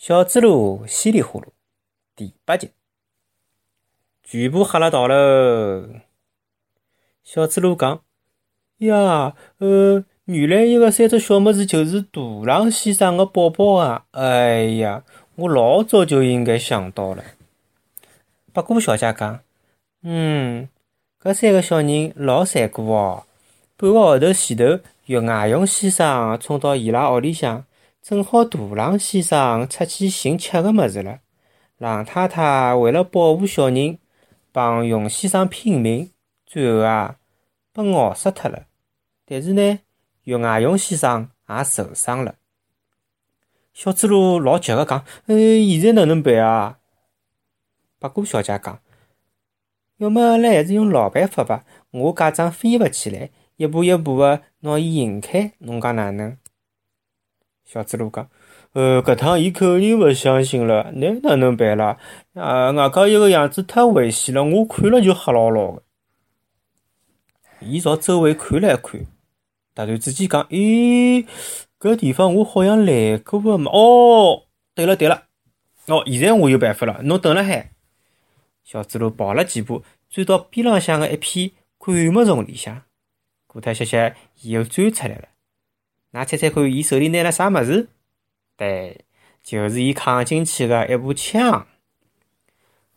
小猪猡稀里呼噜第八集，全部吓了逃喽。小猪猡讲：“呀，呃，原来一个三只小么子就是大狼先生的宝宝啊！哎呀，我老早就应该想到了。”八哥小姐讲：“嗯，搿三个小人老残酷哦。半个号头前头，月外佣先生冲到伊拉屋里向。”正好大狼先生出去寻吃个物事了，狼太太为了保护小人，帮熊先生拼命，最后啊，被咬死脱了。但是呢，月外熊先生也受伤了。小猪猡老急个讲：“呃，现在哪能办啊？”八哥小姐讲：“要么阿拉还是用老办法吧，我假装飞勿起来，一步一步个拿伊引开，侬讲哪能？”小猪猡讲：“呃，搿趟伊肯定勿相信了，那哪能办啦？啊，外加伊个样子太危险了，我看了就吓牢牢个。”伊朝周围看了一看，突然之间讲：“咦，搿地方我好像来过个嘛？哦，对了对了，哦，现在我有办法了，侬等辣海。”小猪猡跑了几步，钻到边浪向个一片灌木丛里向，过脱歇歇，伊又钻出来了。㑚猜猜看，伊手里拿了啥物事？对，就是伊扛进去个一部枪。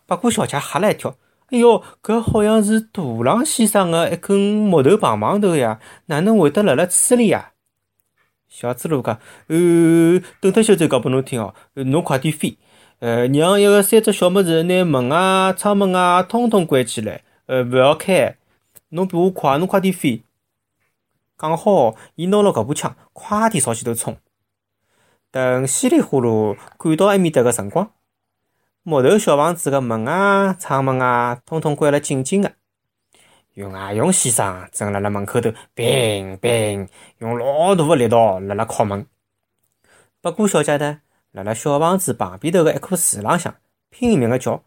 八姑小姐吓了一跳，哎哟，搿好像是大狼先生个一根木头棒棒头呀，哪能会得辣辣车里呀？小猪猡讲：“呃，等脱歇再讲拨侬听哦，侬快点飞，呃，让一个三只小物事拿门啊、窗门啊，通通关起来，呃，勿要开。侬比我快，侬快点飞。”刚好，伊拿了搿把枪，快点朝前头冲。等稀里呼噜赶到埃面搭个辰光，木头小房子个门啊、窗门啊，统统关了紧紧个。月外熊先生正辣辣门口头，乒乒用老大个力道辣辣敲门。八姑小姐呢，辣辣小房子旁边头个一棵树浪向，拼命个叫。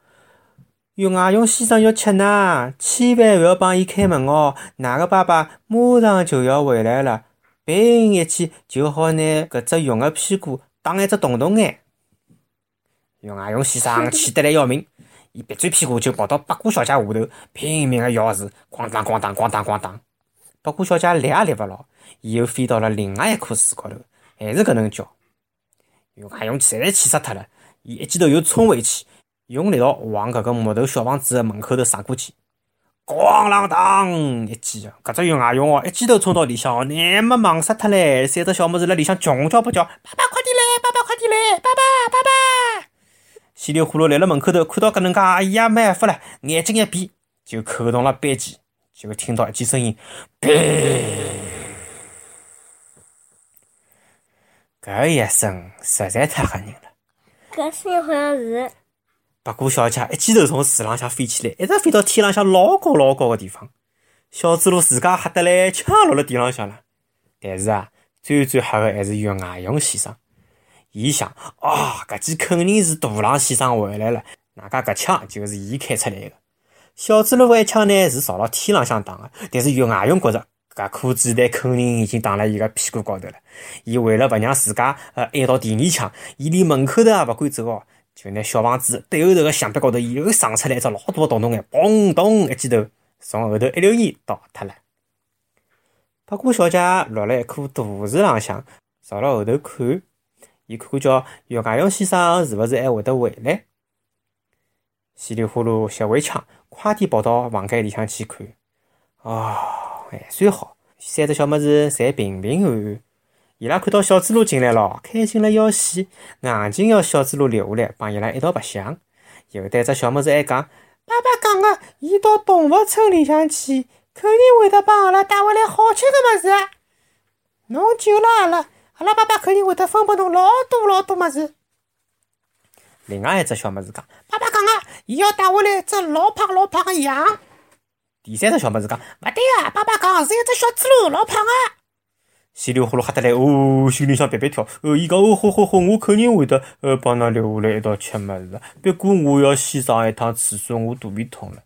月外熊先生要吃呢，千万勿要帮伊开门哦！哪个爸爸马上就要回来了，砰一记就好拿搿只熊个屁股打一只洞洞眼。月外熊先生气得来要命，伊闭嘴屁股就跑到八姑小姐下头，拼命个摇树，咣当咣当咣当咣当。八姑小姐立也立勿牢，伊又飞到了另外一棵树高头，还是搿能叫。月外熊实在气死脱了，伊一记头又冲回去。用力道往搿个木头小房子的门口头撞过去，咣啷当一记，搿只月外熊哦，一记头冲到里向哦，那么忙死脱唻！三只小么子辣里向穷叫不叫，爸爸快点来，爸爸快点来，爸爸爸爸！稀里呼噜来了门口头，看到搿能介，哎呀没办法了，眼睛一闭，就扣动了扳机，就听到一记声音，搿一声实在太吓人了。搿声音好像是。八姑小姐一记头从树浪向飞起来，一直飞到天浪向老高老高个地方。小猪猡自家吓得来，呛落了地浪向了。但是啊，最最吓个还是月外熊先生。伊想，啊，搿记肯定是大狼先生回来了，哪家搿枪就是伊开出来个。小猪猡一枪呢是朝了天浪向打个，但是月外熊觉着搿颗子弹肯定已经打辣伊个屁股高头了。伊为了勿让自家呃挨到第二枪，伊连门口头也勿敢走哦。就拿小房子对后头个墙壁高头又撞出来一只老大个洞洞眼，嘣咚一记头从后头一溜烟倒脱了。八姑小姐落了一棵大树浪向，朝了后头看，伊看看叫岳家勇先生是勿是还会得回来？稀里呼噜吸回枪，快点跑到房间里向去看。哦，还算好，三只小么子侪平平安安。伊拉看到小猪猡进来了，开心了要死，硬劲要小猪猡留下来帮伊拉一道白相。有的只小么子还讲：“爸爸讲个，伊到动物村里向去，肯定会得帮阿拉带回来好吃的物事。侬救了阿拉，阿拉爸爸肯定会得分拨侬老多老多物事。”另外一只小么子讲：“爸爸讲个，伊要带回来一只老胖老胖的羊。”第三只小么子讲：“勿对啊，爸爸讲是一只小猪猡，老胖啊。”稀里呼噜吓得来，哦，心里向别别跳。呃，伊讲哦，好好好，我肯定会得呃帮㑚留下来一道吃物事。不过我要先上一趟厕所，我肚皮痛了。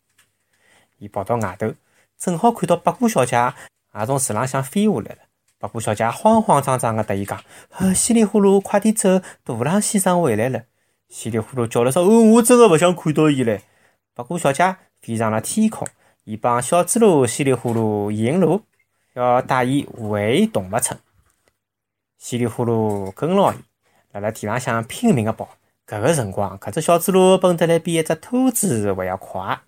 伊跑到外头，正好看到八姑小姐也从树浪向飞下来了，白虎小姐慌慌张张的对伊讲：“稀里呼噜，快点走，大郎先生回来了。”稀里呼噜叫了声：“哦，我真的勿想看到伊唻。”白虎小姐飞上了天空，伊帮小猪猡稀里呼噜引路，要带伊回动物村。稀里呼噜跟牢伊，辣辣地浪向拼命个跑。搿个辰光，搿只小猪猡蹦得来比一只兔子还要快。